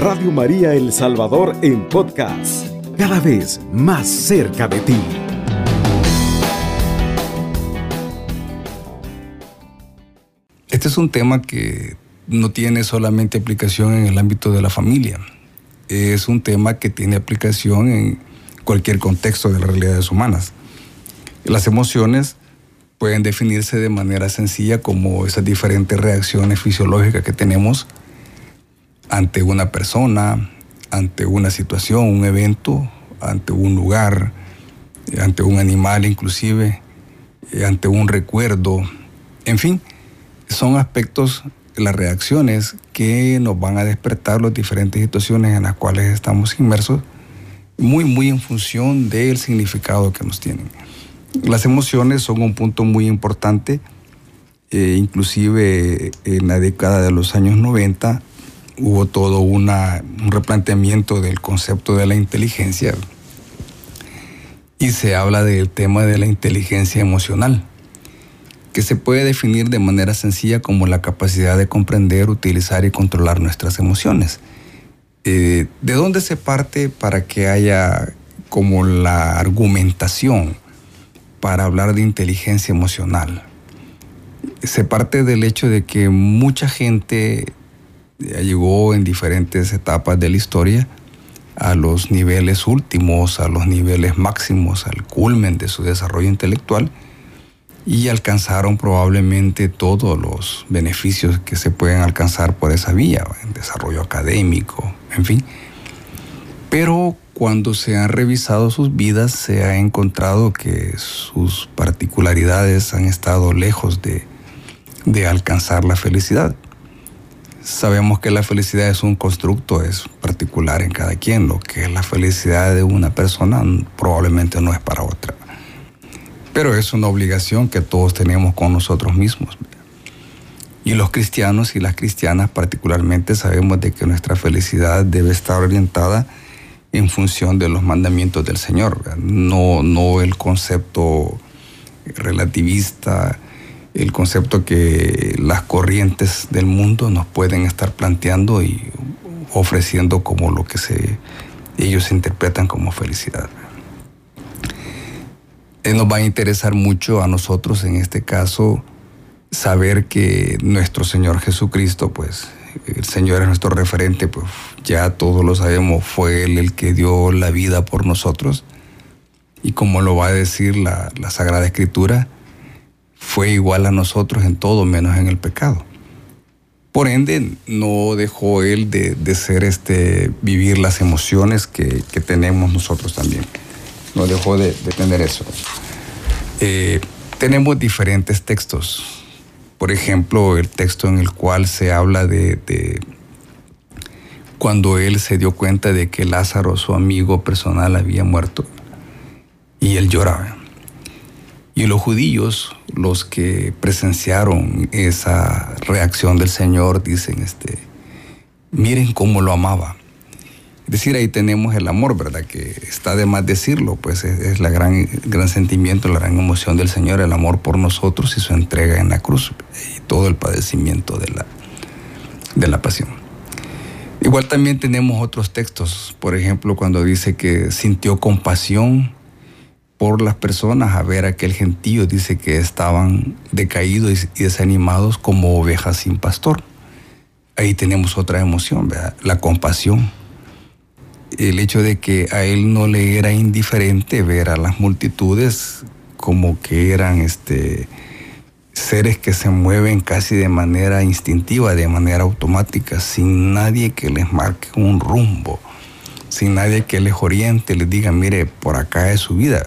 Radio María El Salvador en podcast, cada vez más cerca de ti. Este es un tema que no tiene solamente aplicación en el ámbito de la familia, es un tema que tiene aplicación en cualquier contexto de las realidades humanas. Las emociones pueden definirse de manera sencilla como esas diferentes reacciones fisiológicas que tenemos ante una persona, ante una situación, un evento, ante un lugar, ante un animal inclusive, ante un recuerdo, en fin, son aspectos, las reacciones que nos van a despertar las diferentes situaciones en las cuales estamos inmersos, muy, muy en función del significado que nos tienen. Las emociones son un punto muy importante, eh, inclusive en la década de los años 90 hubo todo un replanteamiento del concepto de la inteligencia y se habla del tema de la inteligencia emocional, que se puede definir de manera sencilla como la capacidad de comprender, utilizar y controlar nuestras emociones. Eh, ¿De dónde se parte para que haya como la argumentación para hablar de inteligencia emocional? Se parte del hecho de que mucha gente llegó en diferentes etapas de la historia a los niveles últimos, a los niveles máximos, al culmen de su desarrollo intelectual y alcanzaron probablemente todos los beneficios que se pueden alcanzar por esa vía, en desarrollo académico, en fin. Pero cuando se han revisado sus vidas se ha encontrado que sus particularidades han estado lejos de, de alcanzar la felicidad sabemos que la felicidad es un constructo, es particular en cada quien. Lo que es la felicidad de una persona probablemente no es para otra. Pero es una obligación que todos tenemos con nosotros mismos. Y los cristianos y las cristianas particularmente sabemos de que nuestra felicidad debe estar orientada en función de los mandamientos del Señor, no, no el concepto relativista, el concepto que las corrientes del mundo nos pueden estar planteando y ofreciendo como lo que ellos interpretan como felicidad. Eh, nos va a interesar mucho a nosotros en este caso saber que nuestro Señor Jesucristo, pues el Señor es nuestro referente, pues ya todos lo sabemos, fue Él el que dio la vida por nosotros. Y como lo va a decir la Sagrada Escritura, fue igual a nosotros en todo menos en el pecado. Por ende, no dejó él de, ser este, vivir las emociones que, tenemos nosotros también. No dejó de, tener eso. Eh, tenemos diferentes textos. Por ejemplo, el texto en el cual se habla de, de cuando él se dio cuenta de que Lázaro, su amigo personal, había muerto. Y él lloraba. Y los judíos, los que presenciaron esa reacción del Señor, dicen, este, miren cómo lo amaba. Es decir, ahí tenemos el amor, ¿verdad? Que está de más decirlo, pues es, la gran, el gran sentimiento, la gran emoción del Señor, el amor por nosotros y su entrega en la cruz y todo el padecimiento de la, de la pasión. Igual también tenemos otros textos, por ejemplo, cuando dice que sintió compasión por las personas a ver aquel gentío, dice que estaban decaídos y desanimados como ovejas sin pastor. Ahí tenemos otra emoción, la compasión. El hecho de que a él no le era indiferente ver a las multitudes como que eran este, seres que se mueven casi de manera instintiva, de manera automática, sin nadie que les marque un rumbo, sin nadie que les oriente, les diga, mire, por acá es su vida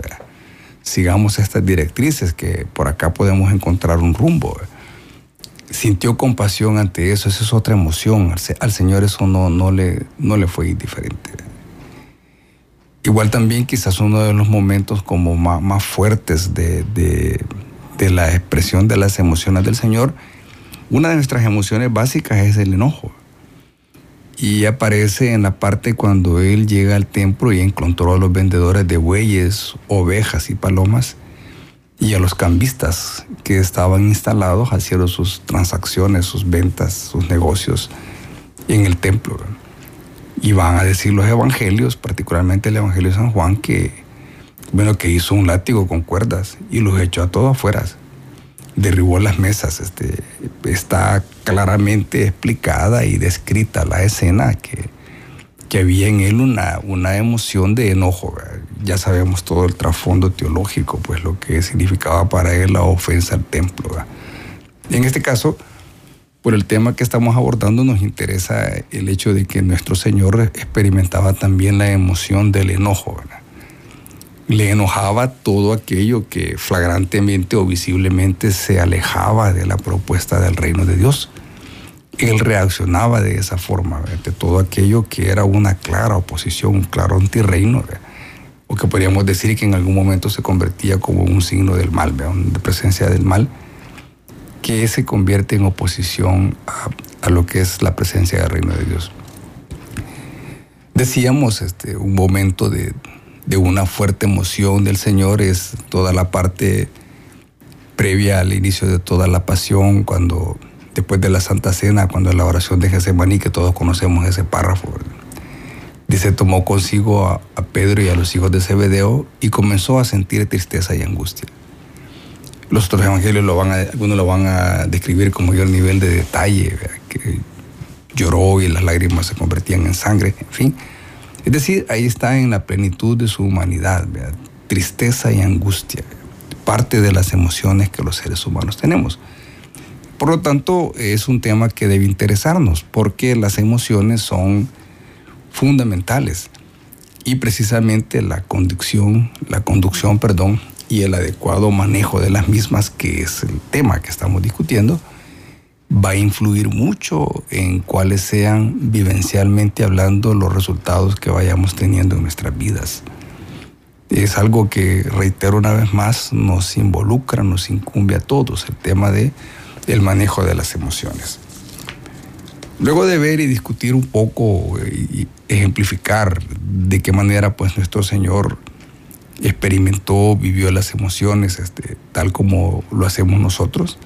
sigamos estas directrices, que por acá podemos encontrar un rumbo. Sintió compasión ante eso, esa es otra emoción. Al, Señor eso no, no, le, no le fue indiferente. Igual también quizás uno de los momentos como más, más fuertes de, de, de la expresión de las emociones del Señor, una de nuestras emociones básicas es el enojo y aparece en la parte cuando él llega al templo y encontró a los vendedores de bueyes, ovejas y palomas y a los cambistas que estaban instalados haciendo sus transacciones, sus ventas, sus negocios en el templo. Y van a decir los evangelios, particularmente el evangelio de San Juan, que, bueno, que hizo un látigo con cuerdas y los echó a todos afuera. Derribó las mesas. Este, está claramente explicada y descrita la escena que, que había en él una, una emoción de enojo. Ya sabemos todo el trasfondo teológico, pues lo que significaba para él la ofensa al templo. En este caso, por el tema que estamos abordando nos interesa el hecho de que nuestro Señor experimentaba también la emoción del enojo. Le enojaba todo aquello que flagrantemente o visiblemente se alejaba de la propuesta del reino de Dios. Él reaccionaba de esa forma, de todo aquello que era una clara oposición, un claro antirreino, o que podríamos decir que en algún momento se convertía como un signo del mal, de presencia del mal que se convierte en oposición a, lo que es la presencia del reino de Dios. Decíamos, este, un momento de, una fuerte emoción del Señor es toda la parte previa al inicio de toda la pasión, cuando después de la Santa Cena, cuando la oración de Getsemaní, que todos conocemos ese párrafo, dice, tomó consigo a, Pedro y a los hijos de Zebedeo y comenzó a sentir tristeza y angustia. Los otros evangelios lo van a, algunos lo van a describir con mayor nivel de detalle, que lloró y las lágrimas se convertían en sangre, en fin. Es decir, ahí está en la plenitud de su humanidad, tristeza y angustia, parte de las emociones que los seres humanos tenemos. Por lo tanto, es un tema que debe interesarnos, porque las emociones son fundamentales y precisamente la conducción, la conducción, perdón, y el adecuado manejo de las mismas, que es el tema que estamos discutiendo, va a influir mucho en cuáles sean vivencialmente hablando los resultados que vayamos teniendo en nuestras vidas. Es algo que, reitero una vez más, nos involucra, nos incumbe a todos, el tema de manejo de las emociones. Luego de ver y discutir un poco y ejemplificar de qué manera pues nuestro Señor experimentó, vivió las emociones, este, tal como lo hacemos nosotros,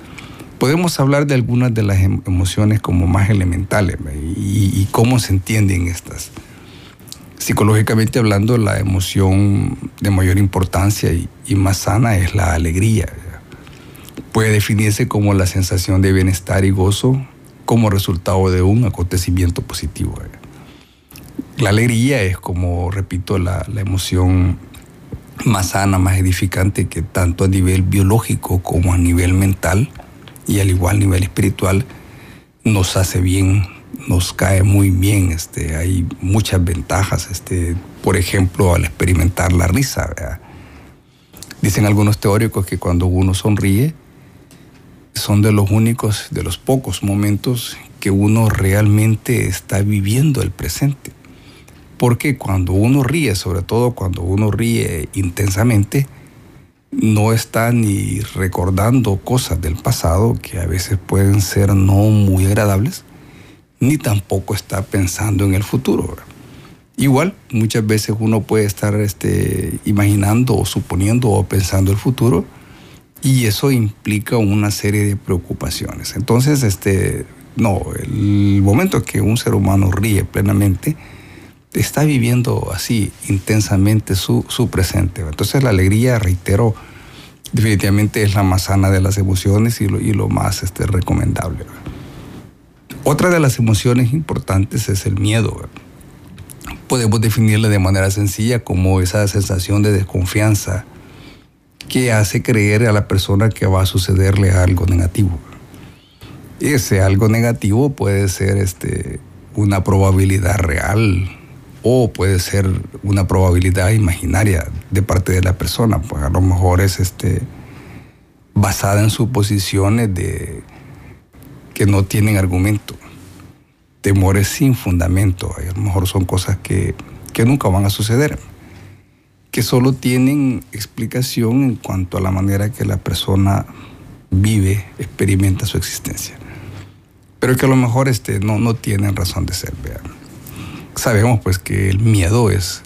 podemos hablar de algunas de las em, emociones como más elementales y, cómo se entienden estas. Psicológicamente hablando, la emoción de mayor importancia y, y más sana es la alegría. Puede definirse como la sensación de bienestar y gozo como resultado de un acontecimiento positivo. La alegría es como, repito, la, la emoción más sana, más edificante, que tanto a nivel biológico como a nivel mental y al igual nivel espiritual nos hace bien, nos cae muy bien. Este, hay muchas ventajas, este, por ejemplo, al experimentar la risa. Dicen algunos teóricos que cuando uno sonríe, son de los únicos, de los pocos momentos que uno realmente está viviendo el presente. Porque cuando uno ríe, sobre todo cuando uno ríe intensamente, no está ni recordando cosas del pasado que a veces pueden ser no muy agradables, ni tampoco está pensando en el futuro. Igual, muchas veces uno puede estar este, imaginando o suponiendo o pensando el futuro y eso implica una serie de preocupaciones. Entonces, este, no, el momento que un ser humano ríe plenamente, está viviendo así intensamente su, presente. Entonces la alegría, reitero, definitivamente es la más sana de las emociones y lo, y lo más este, recomendable. Otra de las emociones importantes es el miedo. Podemos definirla de manera sencilla como esa sensación de desconfianza que hace creer a la persona que va a sucederle algo negativo. Ese algo negativo puede ser este, una probabilidad real o puede ser una probabilidad imaginaria de parte de la persona, pues a lo mejor es este, basada en suposiciones de, que no tienen argumento, temores sin fundamento, a lo mejor son cosas que, que nunca van a suceder, que solo tienen explicación en cuanto a la manera que la persona vive, experimenta su existencia, pero que a lo mejor este, no, no tienen razón de ser. Vean sabemos pues que el miedo es,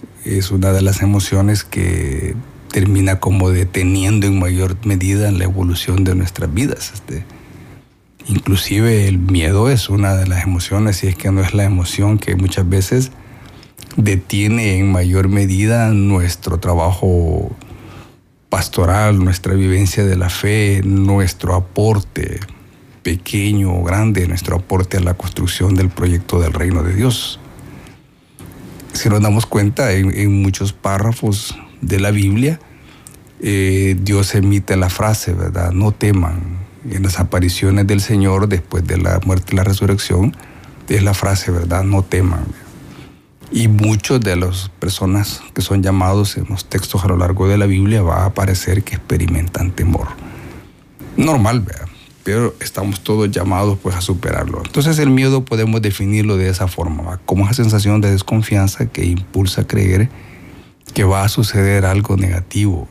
una de las emociones que termina como deteniendo en mayor medida la evolución de nuestras vidas. Este, inclusive el miedo es una de las emociones y es que no es la emoción que muchas veces detiene en mayor medida nuestro trabajo pastoral, nuestra vivencia de la fe, nuestro aporte pequeño o grande, nuestro aporte a la construcción del proyecto del reino de Dios. Si nos damos cuenta, en, muchos párrafos de la Biblia, eh, Dios emite la frase, ¿verdad? No teman. En las apariciones del Señor después de la muerte y la resurrección, es la frase, ¿verdad? No teman. Y muchos de las personas que son llamados en los textos a lo largo de la Biblia va a aparecer que experimentan temor. Normal, ¿verdad? Pero estamos todos llamados pues a superarlo. Entonces el miedo podemos definirlo de esa forma, como esa sensación de desconfianza que impulsa a creer que va a suceder algo negativo,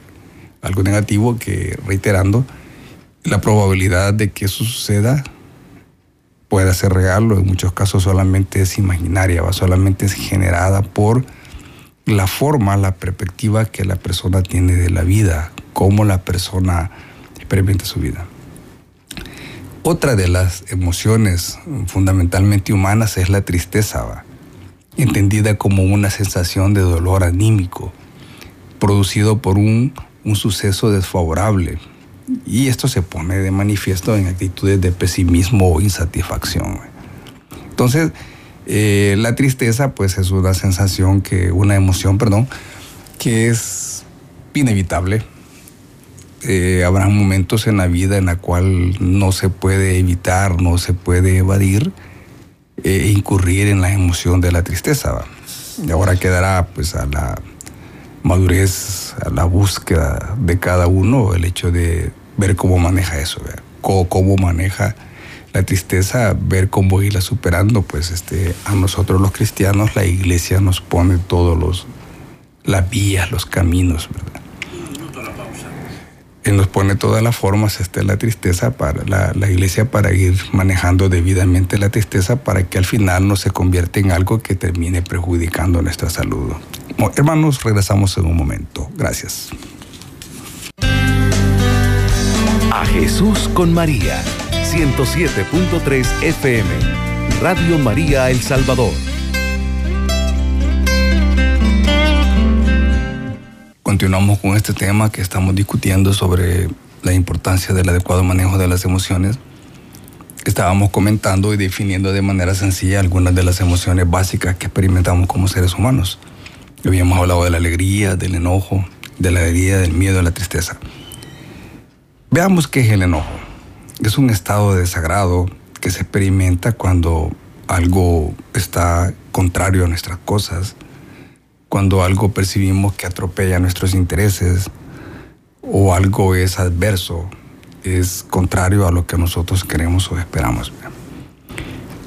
algo negativo que, reiterando, la probabilidad de que eso suceda pueda ser real o en muchos casos solamente es imaginaria, ¿va? solamente es generada por la forma, la perspectiva que la persona tiene de la vida, cómo la persona experimenta su vida. Otra de las emociones fundamentalmente humanas es la tristeza, entendida como una sensación de dolor anímico, producido por un, un suceso desfavorable, y esto se pone de manifiesto en actitudes de pesimismo o insatisfacción. Entonces, eh, la tristeza pues es una sensación que, una emoción, perdón, que es inevitable. Eh, habrá momentos en la vida en la cual no se puede evitar, no se puede evadir e incurrir en la emoción de la tristeza. Y ahora quedará pues a la madurez, a la búsqueda de cada uno, el hecho de ver cómo maneja eso, Cómo, maneja la tristeza, ver cómo irla superando, pues este, a nosotros los cristianos la iglesia nos pone todos los, las vías, los caminos, ¿verdad? Y nos pone todas las formas, este, la tristeza para la, iglesia para ir manejando debidamente la tristeza para que al final no se convierta en algo que termine perjudicando nuestra salud. hermanos, regresamos en un momento. Gracias. A Jesús con María, 107.3 FM, Radio María El Salvador. Continuamos con este tema que estamos discutiendo sobre la importancia del adecuado manejo de las emociones. Estábamos comentando y definiendo de manera sencilla algunas de las emociones básicas que experimentamos como seres humanos. Habíamos hablado de la alegría, del enojo, de la herida, del miedo, de la tristeza. Veamos qué es el enojo. Es un estado de desagrado que se experimenta cuando algo está contrario a nuestras cosas, cuando algo percibimos que atropella nuestros intereses o algo es adverso, es contrario a lo que nosotros queremos o esperamos.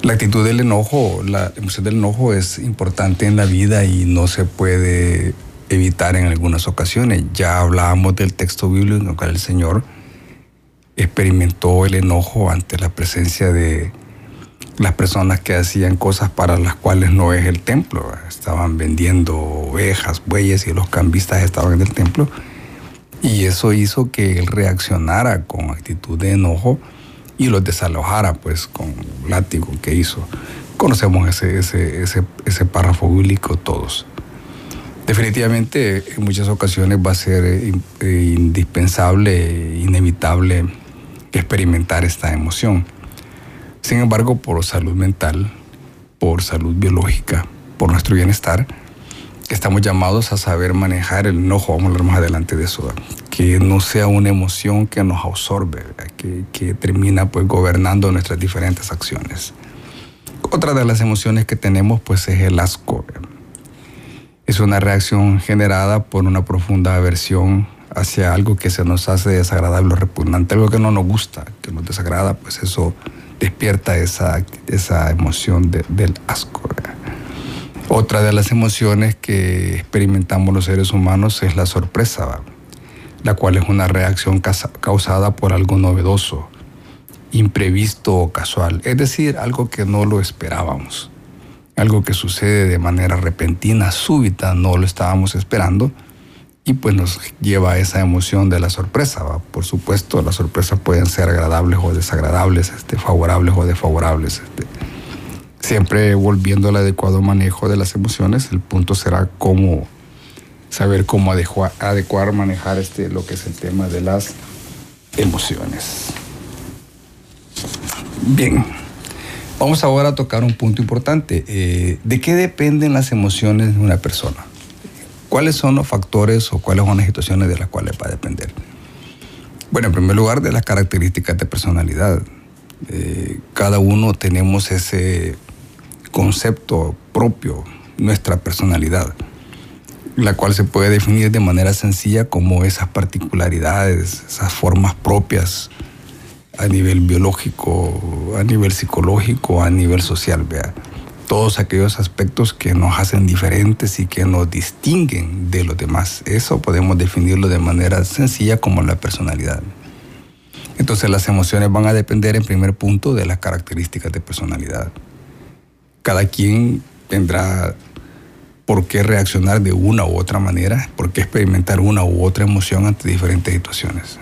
La actitud del enojo, la emoción del enojo es importante en la vida y no se puede evitar en algunas ocasiones. Ya hablábamos del texto bíblico en el cual el Señor experimentó el enojo ante la presencia de las personas que hacían cosas para las cuales no es el templo. Estaban vendiendo ovejas, bueyes y los cambistas estaban en el templo. Y eso hizo que él reaccionara con actitud de enojo y los desalojara pues con látigo que hizo. Conocemos ese, ese, ese, ese párrafo bíblico todos. Definitivamente en muchas ocasiones va a ser eh, indispensable, inevitable experimentar esta emoción. Sin embargo, por salud mental, por salud biológica, por nuestro bienestar, estamos llamados a saber manejar el enojo, vamos a hablar más adelante de eso, que no sea una emoción que nos absorbe, que, que, termina pues gobernando nuestras diferentes acciones. Otra de las emociones que tenemos pues es el asco. Es una reacción generada por una profunda aversión hacia algo que se nos hace desagradable o repugnante, algo que no nos gusta, que nos desagrada, pues eso despierta esa, esa emoción del asco. Otra de las emociones que experimentamos los seres humanos es la sorpresa, la cual es una reacción causada por algo novedoso, imprevisto o casual, es decir, algo que no lo esperábamos, algo que sucede de manera repentina, súbita, no lo estábamos esperando y pues nos lleva a esa emoción de la sorpresa. Por supuesto, las sorpresas pueden ser agradables o desagradables, este, favorables o desfavorables. Este. Siempre volviendo al adecuado manejo de las emociones, el punto será cómo saber cómo adecuar, adecuar manejar este, lo que es el tema de las emociones. Bien, vamos ahora a tocar un punto importante. Eh, ¿De qué dependen las emociones de una persona? ¿Cuáles son los factores o cuáles son las situaciones de las cuales va a depender? Bueno, en primer lugar, de las características de personalidad. Eh, cada uno tenemos ese concepto propio, nuestra personalidad, la cual se puede definir de manera sencilla como esas particularidades, esas formas propias a nivel biológico, a nivel psicológico, a nivel social, vea. Todos aquellos aspectos que nos hacen diferentes y que nos distinguen de los demás. Eso podemos definirlo de manera sencilla como la personalidad. Entonces las emociones van a depender en primer punto de las características de personalidad cada quien tendrá por qué reaccionar de una u otra manera, por qué experimentar una u otra emoción ante diferentes situaciones.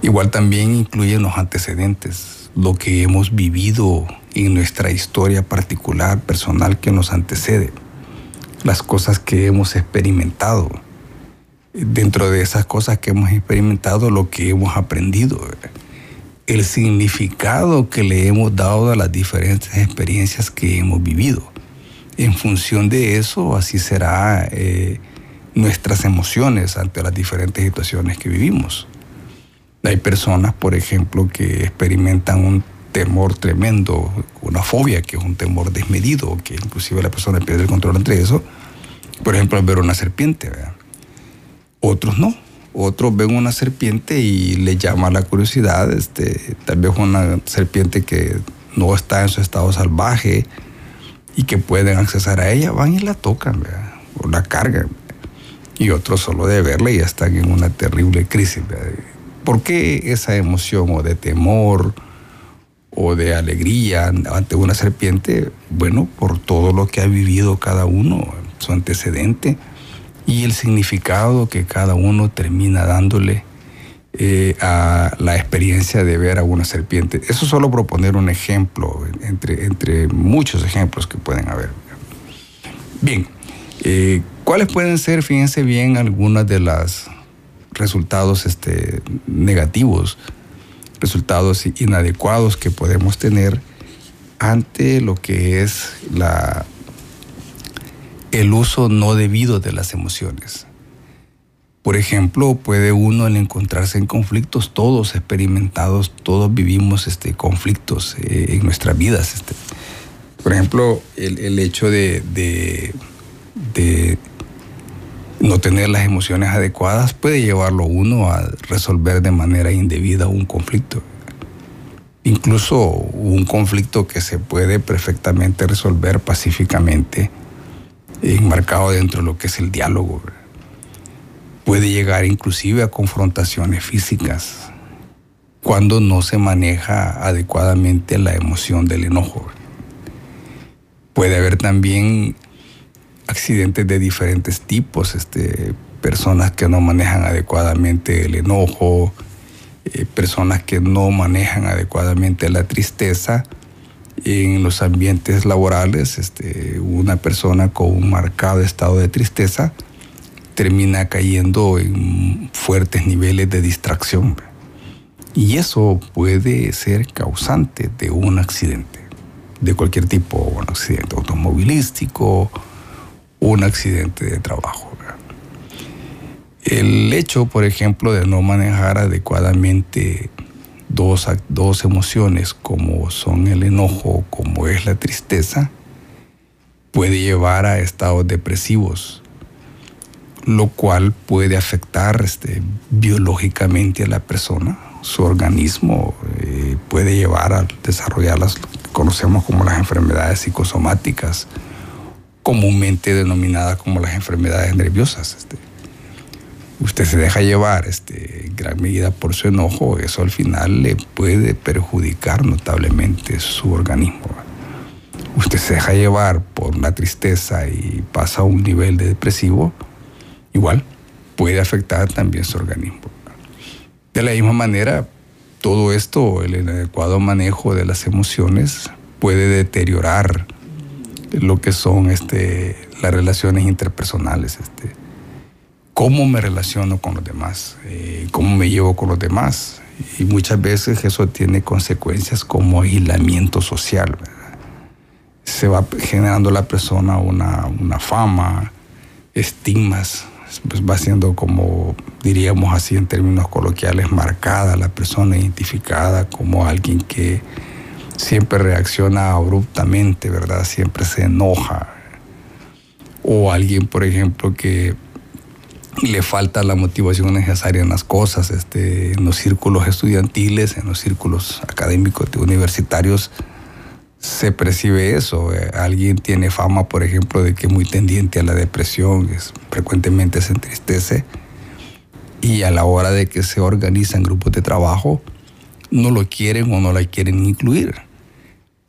Igual también incluyen los antecedentes, lo que hemos vivido en nuestra historia particular, personal que nos antecede, las cosas que hemos experimentado. Dentro de esas cosas que hemos experimentado, lo que hemos aprendido el significado que le hemos dado a las diferentes experiencias que hemos vivido. En función de eso, así será eh, nuestras emociones ante las diferentes situaciones que vivimos. Hay personas, por ejemplo, que experimentan un temor tremendo, una fobia, que es un temor desmedido, que inclusive la persona pierde el control entre eso. Por ejemplo, al ver una serpiente. Otros no otros ven una serpiente y le llama la curiosidad, este, tal vez una serpiente que no está en su estado salvaje y que pueden accesar a ella, van y la tocan, o la cargan. Y otros solo de verla ya están en una terrible crisis. ¿Por qué esa emoción o de temor o de alegría ante una serpiente? Bueno, por todo lo que ha vivido cada uno, su antecedente y el significado que cada uno termina dándole eh, a la experiencia de ver a una serpiente. Eso solo proponer un ejemplo entre, entre muchos ejemplos que pueden haber. Bien, eh, ¿cuáles pueden ser, fíjense bien, algunos de los resultados este, negativos, resultados inadecuados que podemos tener ante lo que es la el uso no debido de las emociones. Por ejemplo, puede uno al encontrarse en conflictos, todos experimentados, todos vivimos este, conflictos eh, en nuestras vidas. Este. Por ejemplo, el, hecho de, de, no tener las emociones adecuadas puede llevarlo uno a resolver de manera indebida un conflicto. Incluso un conflicto que se puede perfectamente resolver pacíficamente enmarcado dentro de lo que es el diálogo. Puede llegar inclusive a confrontaciones físicas cuando no se maneja adecuadamente la emoción del enojo. Puede haber también accidentes de diferentes tipos, este, personas que no manejan adecuadamente el enojo, eh, personas que no manejan adecuadamente la tristeza, en los ambientes laborales, este, una persona con un marcado estado de tristeza termina cayendo en fuertes niveles de distracción. Y eso puede ser causante de un accidente, de cualquier tipo, un accidente automovilístico, un accidente de trabajo. El hecho, por ejemplo, de no manejar adecuadamente dos, dos emociones como son el enojo, como es la tristeza, puede llevar a estados depresivos, lo cual puede afectar este, biológicamente a la persona. Su organismo eh, puede llevar a desarrollar las que conocemos como las enfermedades psicosomáticas, comúnmente denominadas como las enfermedades nerviosas. Este usted se deja llevar este, en gran medida por su enojo, eso al final le puede perjudicar notablemente su organismo. Usted se deja llevar por la tristeza y pasa a un nivel de depresivo, igual puede afectar también su organismo. De la misma manera, todo esto, el inadecuado manejo de las emociones, puede deteriorar lo que son este, las relaciones interpersonales. Este, cómo me relaciono con los demás, eh, cómo me llevo con los demás. Y muchas veces eso tiene consecuencias como aislamiento social. Se va generando la persona una, una fama, estigmas, pues va siendo como, diríamos así en términos coloquiales, marcada la persona, identificada como alguien que siempre reacciona abruptamente, ¿verdad? Siempre se enoja. O alguien, por ejemplo, que le falta la motivación necesaria en las cosas, este, en los círculos estudiantiles, en los círculos académicos universitarios, se percibe eso. Eh, alguien tiene fama, por ejemplo, de que es muy tendiente a la depresión, es, frecuentemente se entristece y a la hora de que se organizan grupos de trabajo, no lo quieren o no la quieren incluir.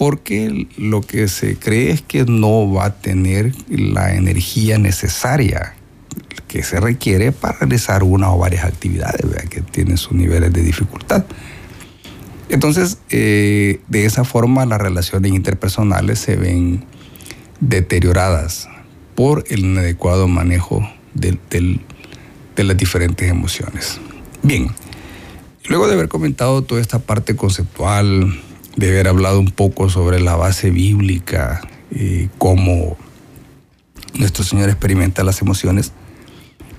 Porque lo que se cree es que no va a tener la energía necesaria que se requiere para realizar una o varias actividades que tienen sus niveles de dificultad. Entonces, eh, de esa forma las relaciones interpersonales se ven deterioradas por el inadecuado manejo de, las diferentes emociones. Bien, luego de haber comentado toda esta parte conceptual, de haber hablado un poco sobre la base bíblica, y cómo nuestro Señor experimenta las emociones,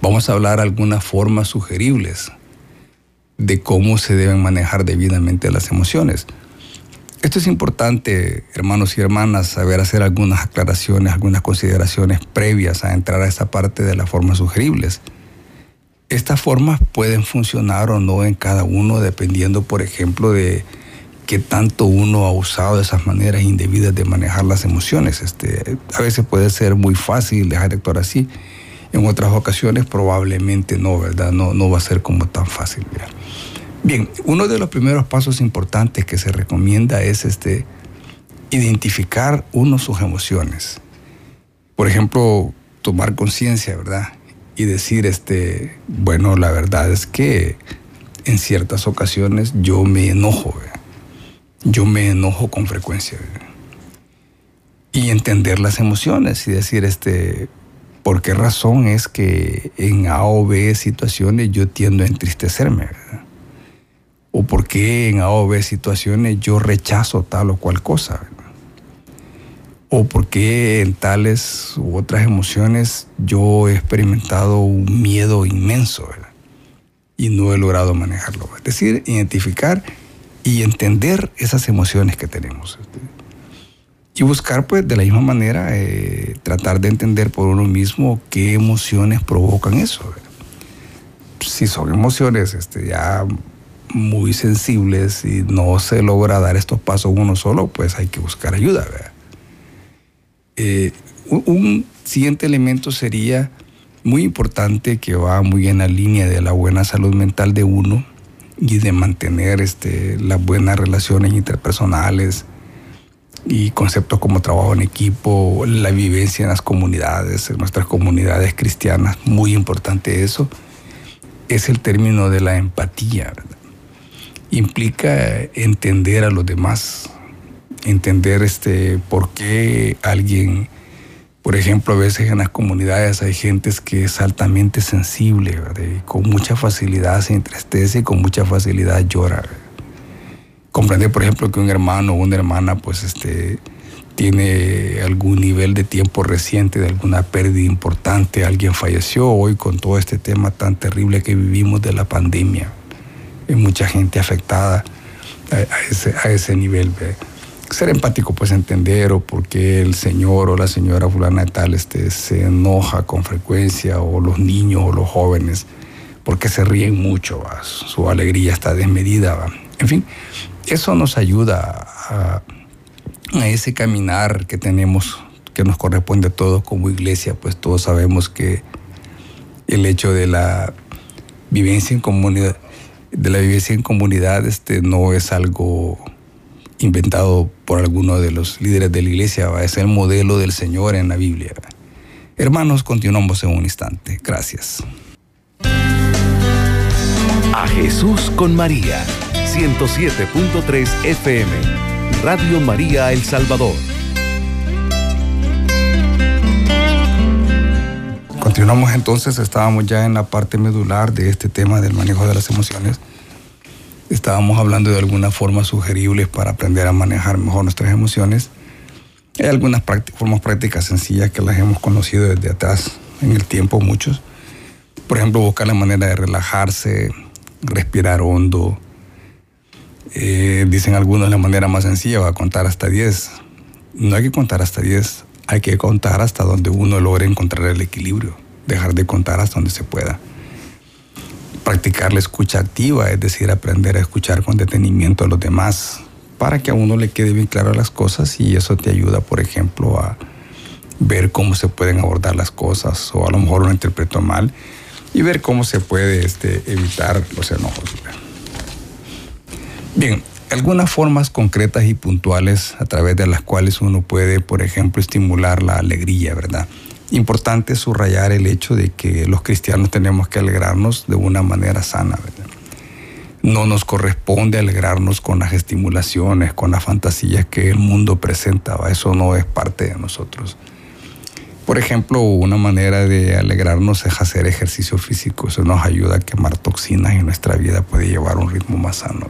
vamos a hablar algunas formas sugeribles de cómo se deben manejar debidamente las emociones. Esto es importante, hermanos y hermanas, saber hacer algunas aclaraciones, algunas consideraciones previas a entrar a esta parte de las formas sugeribles. Estas formas pueden funcionar o no en cada uno dependiendo, por ejemplo, de qué tanto uno ha usado esas maneras indebidas de manejar las emociones. Este, a veces puede ser muy fácil dejar de actuar así, en otras ocasiones probablemente no, ¿verdad? No, no va a ser como tan fácil. Bien, uno de los primeros pasos importantes que se recomienda es este, identificar uno sus emociones. Por ejemplo, tomar conciencia, ¿verdad? Y decir, este, bueno, la verdad es que en ciertas ocasiones yo me enojo, yo me enojo con frecuencia. Y entender las emociones y decir, este, ¿por qué razón es que en A o B situaciones yo tiendo a entristecerme? o por qué en A o B situaciones yo rechazo tal o cual cosa. O por qué en tales u otras emociones yo he experimentado un miedo inmenso y no he logrado manejarlo. Es decir, identificar y entender esas emociones que tenemos. Y buscar, pues, de la misma manera, eh, tratar de entender por uno mismo qué emociones provocan eso. Si son emociones este, ya muy sensibles y no se logra dar estos pasos uno solo, pues hay que buscar ayuda. Eh, un, siguiente elemento sería muy importante que va muy en la línea de la buena salud mental de uno y de mantener este, las buenas relaciones interpersonales y conceptos como trabajo en equipo, la vivencia en las comunidades, en nuestras comunidades cristianas, muy importante eso, es el término de la empatía. ¿verdad? implica entender a los demás, entender este, por qué alguien, por ejemplo, a veces en las comunidades hay gentes que es altamente sensible, con mucha facilidad se entristece y con mucha facilidad llora. Comprender, por ejemplo, que un hermano o una hermana, pues, este, tiene algún nivel de tiempo reciente de alguna pérdida importante, alguien falleció hoy con todo este tema tan terrible que vivimos de la pandemia hay mucha gente afectada a, ese, nivel. Ser empático, pues entender o por qué el señor o la señora fulana tal este, se enoja con frecuencia, o los niños o los jóvenes, porque se ríen mucho, su alegría está desmedida. En fin, eso nos ayuda a, a ese caminar que tenemos, que nos corresponde a todos como iglesia, pues todos sabemos que el hecho de la vivencia en comunidad, de la vivencia en comunidad este, no es algo inventado por alguno de los líderes de la iglesia, va es el modelo del Señor en la Biblia. Hermanos, continuamos en un instante. Gracias. A Jesús con María, 107.3 FM, Radio María El Salvador. Continuamos entonces, estábamos ya en la parte medular de este tema del manejo de las emociones. Estábamos hablando de algunas formas sugeribles para aprender a manejar mejor nuestras emociones. Hay algunas formas prácticas sencillas que las hemos conocido desde atrás en el tiempo, muchos. Por ejemplo, buscar la manera de relajarse, respirar hondo. Eh, dicen algunos la manera más sencilla va a contar hasta 10. No hay que contar hasta 10, hay que contar hasta donde uno logre encontrar el equilibrio, dejar de contar hasta donde se pueda. Practicar la escucha activa, es decir, aprender a escuchar con detenimiento a los demás, para que a uno le quede bien claro las cosas y eso te ayuda, por ejemplo, a ver cómo se pueden abordar las cosas o a lo mejor lo interpreto mal y ver cómo se puede este, evitar los enojos. Bien, algunas formas concretas y puntuales a través de las cuales uno puede, por ejemplo, estimular la alegría, ¿verdad? Importante subrayar el hecho de que los cristianos tenemos que alegrarnos de una manera sana. No nos corresponde alegrarnos con las estimulaciones, con las fantasías que el mundo presenta, eso no es parte de nosotros. Por ejemplo, una manera de alegrarnos es hacer ejercicio físico. Eso nos ayuda a quemar toxinas y nuestra vida puede llevar un ritmo más sano.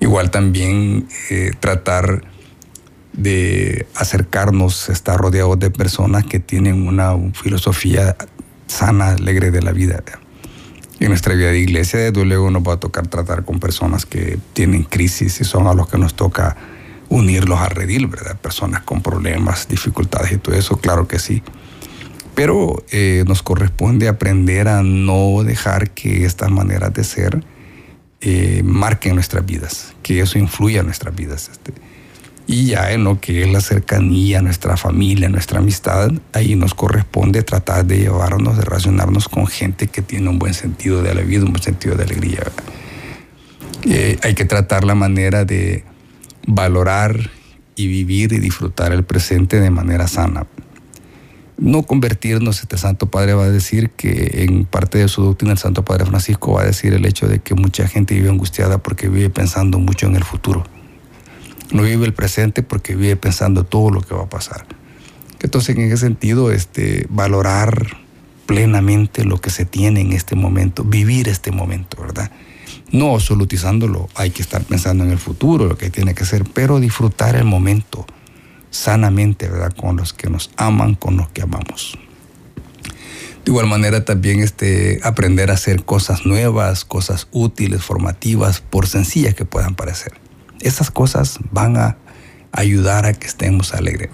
Igual también eh, tratar de acercarnos, estar rodeados de personas que tienen una filosofía sana, alegre de la vida. En nuestra vida de iglesia, desde luego nos va a tocar tratar con personas que tienen crisis y son a los que nos toca unirlos a redil, ¿verdad? Personas con problemas, dificultades y todo eso, claro que sí. Pero eh, nos corresponde aprender a no dejar que estas maneras de ser eh, marquen nuestras vidas, que eso influya en nuestras vidas. Este. Y ya en lo que es la cercanía, nuestra familia, nuestra amistad, ahí nos corresponde tratar de llevarnos, de relacionarnos con gente que tiene un buen sentido de la vida, un buen sentido de alegría. Eh, hay que tratar la manera de valorar y vivir y disfrutar el presente de manera sana. No convertirnos, este Santo Padre va a decir que en parte de su doctrina el Santo Padre Francisco va a decir el hecho de que mucha gente vive angustiada porque vive pensando mucho en el futuro. No vive el presente porque vive pensando todo lo que va a pasar. Entonces, en ese sentido, este, valorar plenamente lo que se tiene en este momento, vivir este momento, ¿verdad? no absolutizándolo, hay que estar pensando en el futuro, lo que tiene que ser, pero disfrutar el momento sanamente, ¿verdad? Con los que nos aman, con los que amamos. De igual manera también este, aprender a hacer cosas nuevas, cosas útiles, formativas, por sencillas que puedan parecer. Esas cosas van a ayudar a que estemos alegres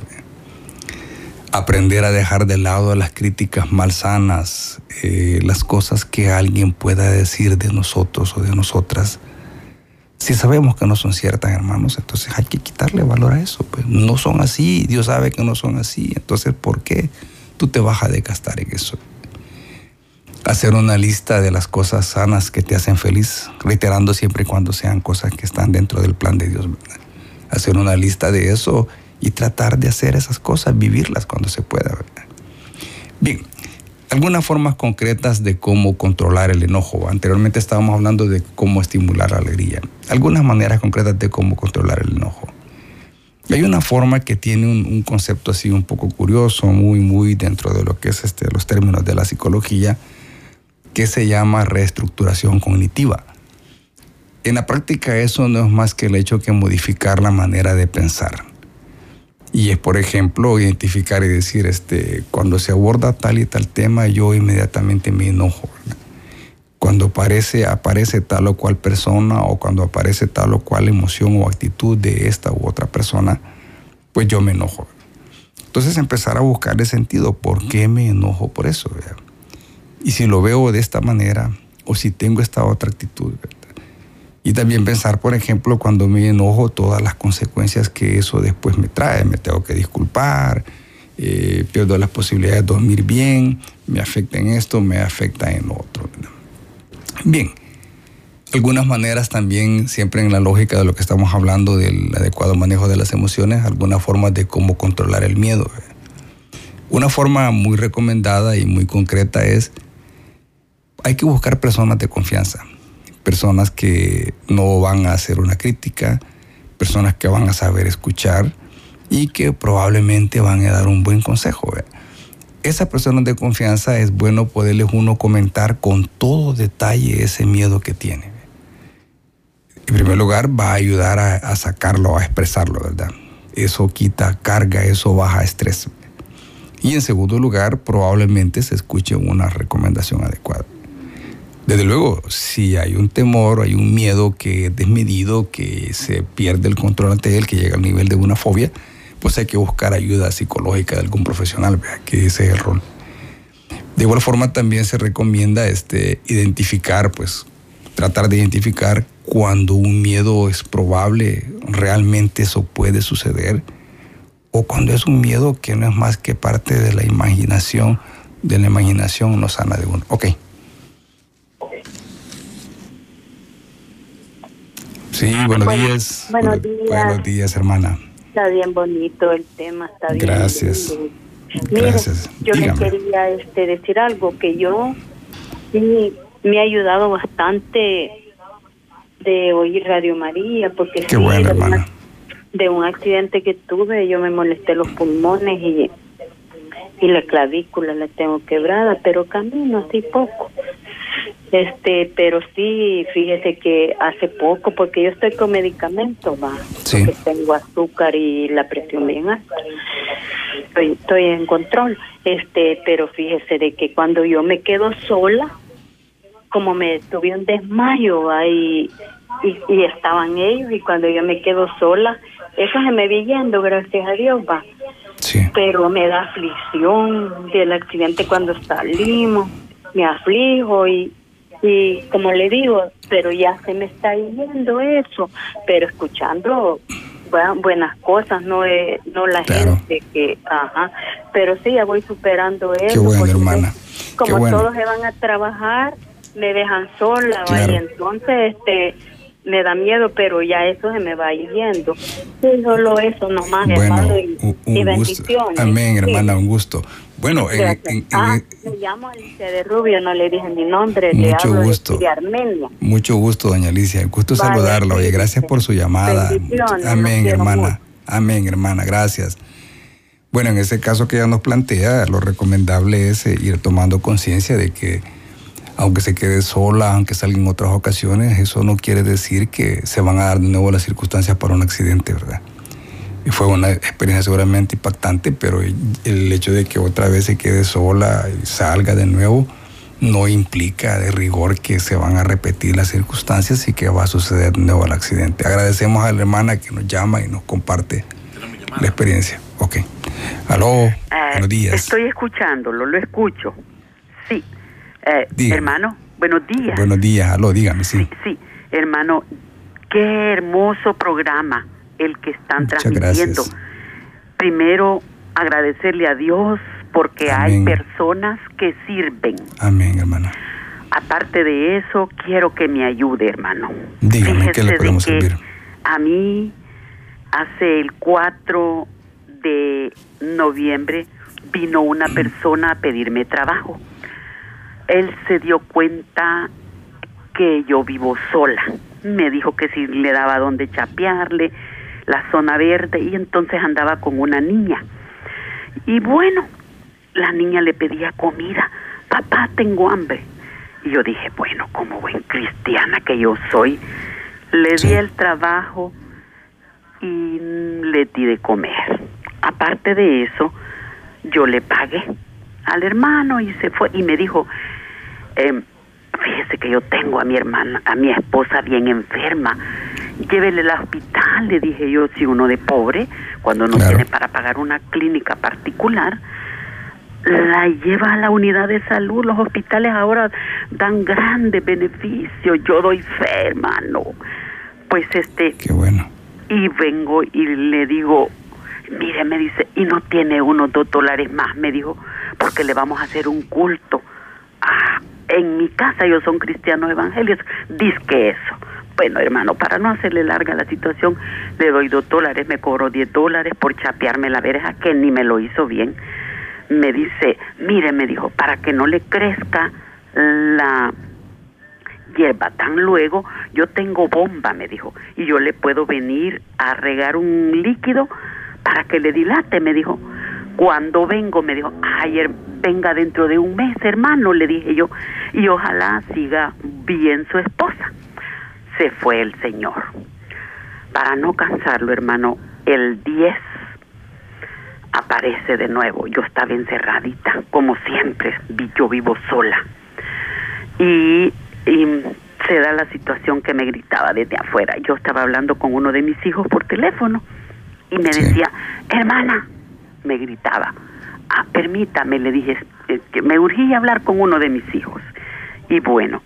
aprender a dejar de lado las críticas malsanas, eh, las cosas que alguien pueda decir de nosotros o de nosotras. Si sabemos que no son ciertas, hermanos, entonces hay que quitarle valor a eso. Pues no son así, Dios sabe que no son así. Entonces, ¿por qué tú te vas a desgastar en eso? Hacer una lista de las cosas sanas que te hacen feliz, reiterando siempre y cuando sean cosas que están dentro del plan de Dios. Hacer una lista de eso y tratar de hacer esas cosas, vivirlas cuando se pueda. Bien, algunas formas concretas de cómo controlar el enojo. Anteriormente estábamos hablando de cómo estimular la alegría. Algunas maneras concretas de cómo controlar el enojo. Hay una forma que tiene un, concepto así un poco curioso, muy, muy dentro de lo que es este, los términos de la psicología, que se llama reestructuración cognitiva. En la práctica eso no es más que el hecho que modificar la manera de pensar. Y es, por ejemplo, identificar y decir, este, cuando se aborda tal y tal tema, yo inmediatamente me enojo. Cuando aparece, aparece tal o cual persona o cuando aparece tal o cual emoción o actitud de esta u otra persona, pues yo me enojo. Entonces empezar a buscar el sentido, ¿por qué me enojo por eso? Y si lo veo de esta manera o si tengo esta otra actitud, y también pensar, por ejemplo, cuando me enojo, todas las consecuencias que eso después me trae. Me tengo que disculpar, eh, pierdo las posibilidades de dormir bien, me afecta en esto, me afecta en lo otro. Bien, algunas maneras también, siempre en la lógica de lo que estamos hablando del adecuado manejo de las emociones, algunas formas de cómo controlar el miedo. Una forma muy recomendada y muy concreta es, hay que buscar personas de confianza personas que no van a hacer una crítica, personas que van a saber escuchar y que probablemente van a dar un buen consejo. Esas personas de confianza es bueno poderles uno comentar con todo detalle ese miedo que tiene. En primer lugar, va a ayudar a, a sacarlo, a expresarlo, ¿verdad? Eso quita carga, eso baja estrés. Y en segundo lugar, probablemente se escuche una recomendación adecuada. Desde luego, si hay un temor, hay un miedo que es desmedido, que se pierde el control ante él, que llega al nivel de una fobia, pues hay que buscar ayuda psicológica de algún profesional, que ese es el rol. De igual forma también se recomienda este, identificar, pues tratar de identificar cuando un miedo es probable, realmente eso puede suceder, o cuando es un miedo que no es más que parte de la imaginación, de la imaginación no sana de uno. Ok. Sí, buenos días. Buenos días. Buenos días, hermana. Está bien bonito el tema, está bien. Gracias. Mire, Gracias. yo le Dígame. quería este, decir algo que yo sí, me ha ayudado bastante de oír Radio María, porque Qué sí, bueno, de, una- hermana. de un accidente que tuve, yo me molesté los pulmones y, y la clavícula la tengo quebrada, pero camino así poco. Este, pero sí, fíjese que hace poco, porque yo estoy con medicamento, va, Sí. porque tengo azúcar y la presión bien alta. Estoy, estoy en control, este, pero fíjese de que cuando yo me quedo sola, como me tuve un desmayo ahí y, y estaban ellos y cuando yo me quedo sola, eso se me vi yendo, gracias a Dios, va Sí. pero me da aflicción del accidente cuando salimos, me aflijo y, y como le digo, pero ya se me está yendo eso, pero escuchando bu- buenas cosas, no es, no la Claro. gente que, ajá, pero sí, ya voy superando eso. Qué bueno, hermana. Qué Como bueno. todos se van a trabajar, me dejan sola, y entonces, este me da miedo, pero ya eso se me va yendo. Sí, solo eso nomás, Bueno, hermano, y, un, un y gusto. bendiciones. Amén, Sí. hermana, un gusto. Bueno, en- en- en- ah, me llamo Alicia de Rubio, no le dije mi nombre, le Mucho hablo de gusto. de Armenia. mucho gusto, doña Alicia. Gusto Vale, saludarla. Oye, gracias por su llamada. Amén, hermana. Amén, hermana. Gracias. Bueno, en ese caso que ella nos plantea, lo recomendable es eh, ir tomando conciencia de que aunque se quede sola, aunque salga en otras ocasiones, eso no quiere decir que se van a dar de nuevo las circunstancias para un accidente, ¿verdad? Y fue una experiencia seguramente impactante, pero el hecho de que otra vez se quede sola y salga de nuevo no implica de rigor que se van a repetir las circunstancias y que va a suceder de nuevo el accidente. Agradecemos a la hermana que nos llama y nos comparte la experiencia. Ok. Aló, Eh, buenos días. Estoy escuchándolo, lo escucho. Sí. Eh, hermano, buenos días. Buenos días, aló, dígame, sí. Sí, sí, hermano, qué hermoso programa el que están Muchas transmitiendo. gracias. Primero, agradecerle a Dios porque hay personas que sirven. Amén, hermana. Aparte de eso, quiero que me ayude, hermano. Dígame, ¿qué le de podemos que servir? A mí, hace el 4 de noviembre, vino una persona a pedirme trabajo. Él se dio cuenta que yo vivo sola. Me dijo que si le daba donde chapearle, la zona verde, y entonces andaba con una niña. Y bueno, la niña le pedía comida. Papá, tengo hambre. Y yo dije, bueno, como buen cristiana que yo soy, le Sí. di el trabajo y le di de comer. Aparte de eso, yo le pagué al hermano y se fue y me dijo, em, fíjese que yo tengo a mi hermana, a mi esposa bien enferma, llévele al hospital, le dije yo, si uno de pobre, cuando no Claro. tiene para pagar una clínica particular, la lleva a la unidad de salud. Los hospitales ahora dan grandes beneficios. Yo doy fe, hermano. Pues este, Qué bueno. y vengo y le digo, mire, me dice, y no tiene unos dos dólares más, me dijo, porque le vamos a hacer un culto. Ah, en mi casa ellos son cristianos evangélicos, dice que eso. Bueno, hermano, para no hacerle larga la situación, le doy dos dólares, me cobró diez dólares por chapearme la verja, que ni me lo hizo bien. Me dice, mire, me dijo, para que no le crezca la hierba tan luego, yo tengo bomba, me dijo, y yo le puedo venir a regar un líquido para que le dilate, me dijo. Cuando vengo, me dijo, ayer venga dentro de un mes, hermano, le dije yo, y ojalá siga bien su esposa. Se fue el Señor. Para no cansarlo, hermano, el 10 aparece de nuevo. Yo estaba encerradita, como siempre, yo vivo sola. Y, se da la situación que me gritaba desde afuera. Yo estaba hablando con uno de mis hijos por teléfono y me decía, hermana, me gritaba, ah, permítame, le dije, que me urgía hablar con uno de mis hijos. Y bueno,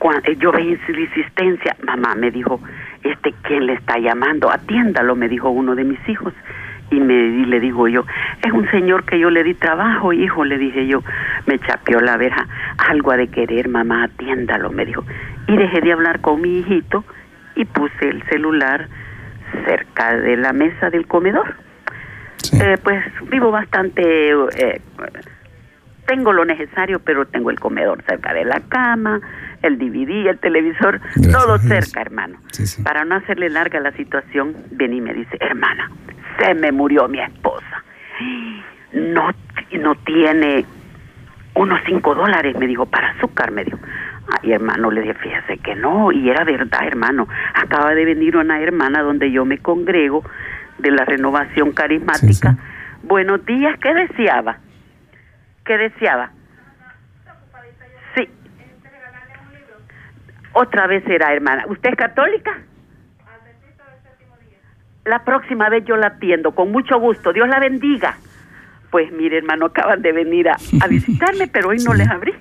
cuando yo veía insistencia, mamá me dijo, este, ¿quién le está llamando? Atiéndalo, me dijo uno de mis hijos. Y, me, le digo yo, es un señor que yo le di trabajo, hijo, le dije yo, me chapeó la verja, algo ha de querer, mamá, atiéndalo, me dijo. Y dejé de hablar con mi hijito y puse el celular cerca de la mesa del comedor. Eh, pues vivo bastante, eh, tengo lo necesario, pero tengo el comedor cerca de la cama, el DVD, el televisor, todo cerca, hermano. Para no hacerle larga la situación, ven y me dice, hermana, se me murió mi esposa. No, no tiene unos cinco dólares, me dijo, para azúcar, me dijo. Ay, hermano, le dije, fíjese que no, y era verdad, hermano. Acaba de venir una hermana donde yo me congrego de la renovación carismática. Buenos días, ¿qué deseaba? ¿Qué deseaba? Sí. Otra vez será, hermana. ¿Usted es católica? La próxima vez yo la atiendo, con mucho gusto. Dios la bendiga. Pues mire, hermano, acaban de venir a, visitarme, pero hoy no les abrí,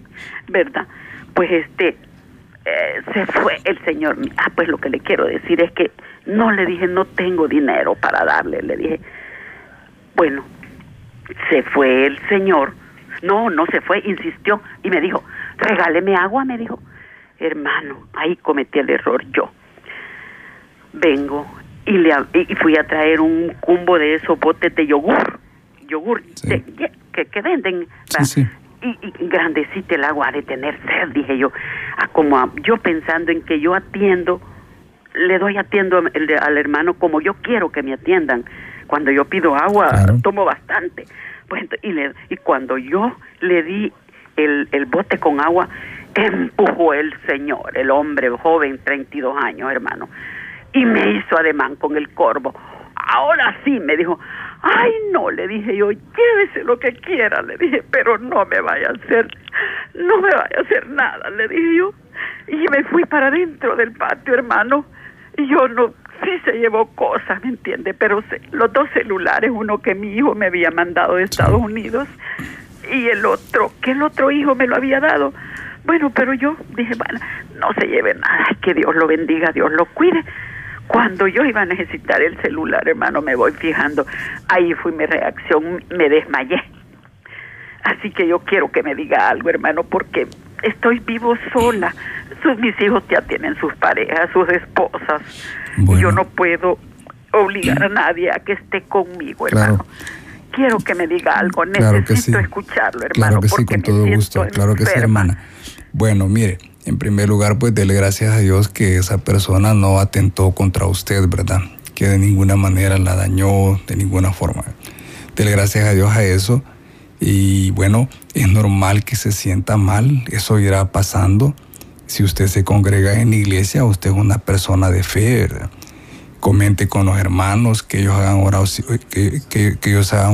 ¿verdad? Pues este, eh, se fue el Señor. Ah, pues lo que le quiero decir es que no le dije, no tengo dinero para darle. Le dije, bueno, se fue el Señor. No, no se fue, insistió y me dijo, regáleme agua, me dijo. Hermano, ahí cometí el error yo. Vengo y, le, y fui a traer un cumbo de esos botes de yogur, yogur que, que venden. Y, y, grandecita el agua de tener sed, dije yo. Ah, como yo pensando en que yo atiendo, le doy atiendo al hermano como yo quiero que me atiendan. Cuando yo pido agua, tomo bastante. Pues, y, le, y cuando yo le di el, el bote con agua, empujó el señor, el hombre joven, 32 años, hermano y me hizo ademán con el corvo. Ahora sí, me dijo, ay no, le dije yo, llévese lo que quiera, le dije, pero no me vaya a hacer, no me vaya a hacer nada, le dije yo. Y me fui para dentro del patio, hermano, y yo no, sí se llevó cosas, ¿me entiende? Pero los dos celulares, uno que mi hijo me había mandado de Estados Unidos y el otro, que el otro hijo me lo había dado. Bueno, pero yo dije, bueno, no se lleve nada, que Dios lo bendiga, Dios lo cuide. Cuando yo iba a necesitar el celular, hermano, me voy fijando, ahí fue mi reacción, me desmayé. Así que yo quiero que me diga algo, hermano, porque estoy vivo sola. Sus, mis hijos ya tienen sus parejas, sus esposas. Y yo no puedo obligar a nadie a que esté conmigo, hermano. Quiero que me diga algo, necesito escucharlo, hermano. Claro que sí, con todo gusto. Claro que sí, hermana. Bueno, mire, en primer lugar, pues dele gracias a Dios que esa persona no atentó contra usted, ¿verdad? Que de ninguna manera la dañó, de ninguna forma. Dele gracias a Dios a eso. Y bueno, es normal que se sienta mal, eso irá pasando. Si usted se congrega en iglesia, usted es una persona de fe, ¿verdad? comente con los hermanos que ellos hagan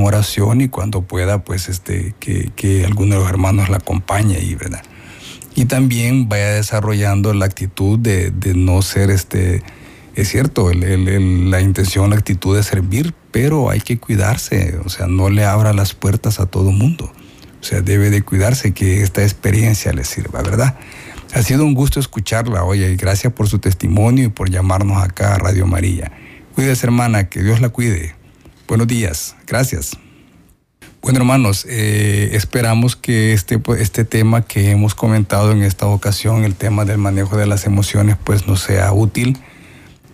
oración, y cuando pueda, pues este, que, que alguno de los hermanos la acompañe ahí, ¿verdad? y también vaya desarrollando la actitud de, no ser este, es cierto, la intención, la actitud de servir, pero hay que cuidarse, o sea, no le abra las puertas a todo mundo, o sea, debe de cuidarse que esta experiencia le sirva, ¿verdad? Ha sido un gusto escucharla, oye, y gracias por su testimonio y por llamarnos acá a Radio María. Cuídese, hermana, que Dios la cuide. Buenos días, gracias. Bueno, hermanos, eh, esperamos que este, pues, este tema que hemos comentado en esta ocasión, el tema del manejo de las emociones, pues nos sea útil,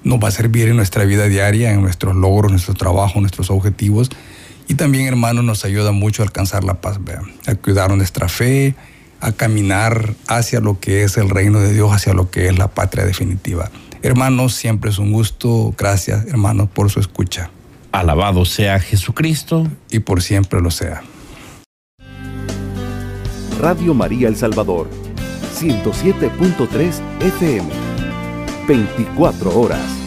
nos va a servir en nuestra vida diaria, en nuestros logros, nuestro trabajo, nuestros objetivos. Y también, hermanos, nos ayuda mucho a alcanzar la paz, a cuidar nuestra fe, a caminar hacia lo que es el reino de Dios, hacia lo que es la patria definitiva. Hermanos, siempre es un gusto. Gracias, hermanos, por su escucha. Alabado sea Jesucristo. Y por siempre lo sea. Radio María El Salvador, 107.3 FM, 24 horas.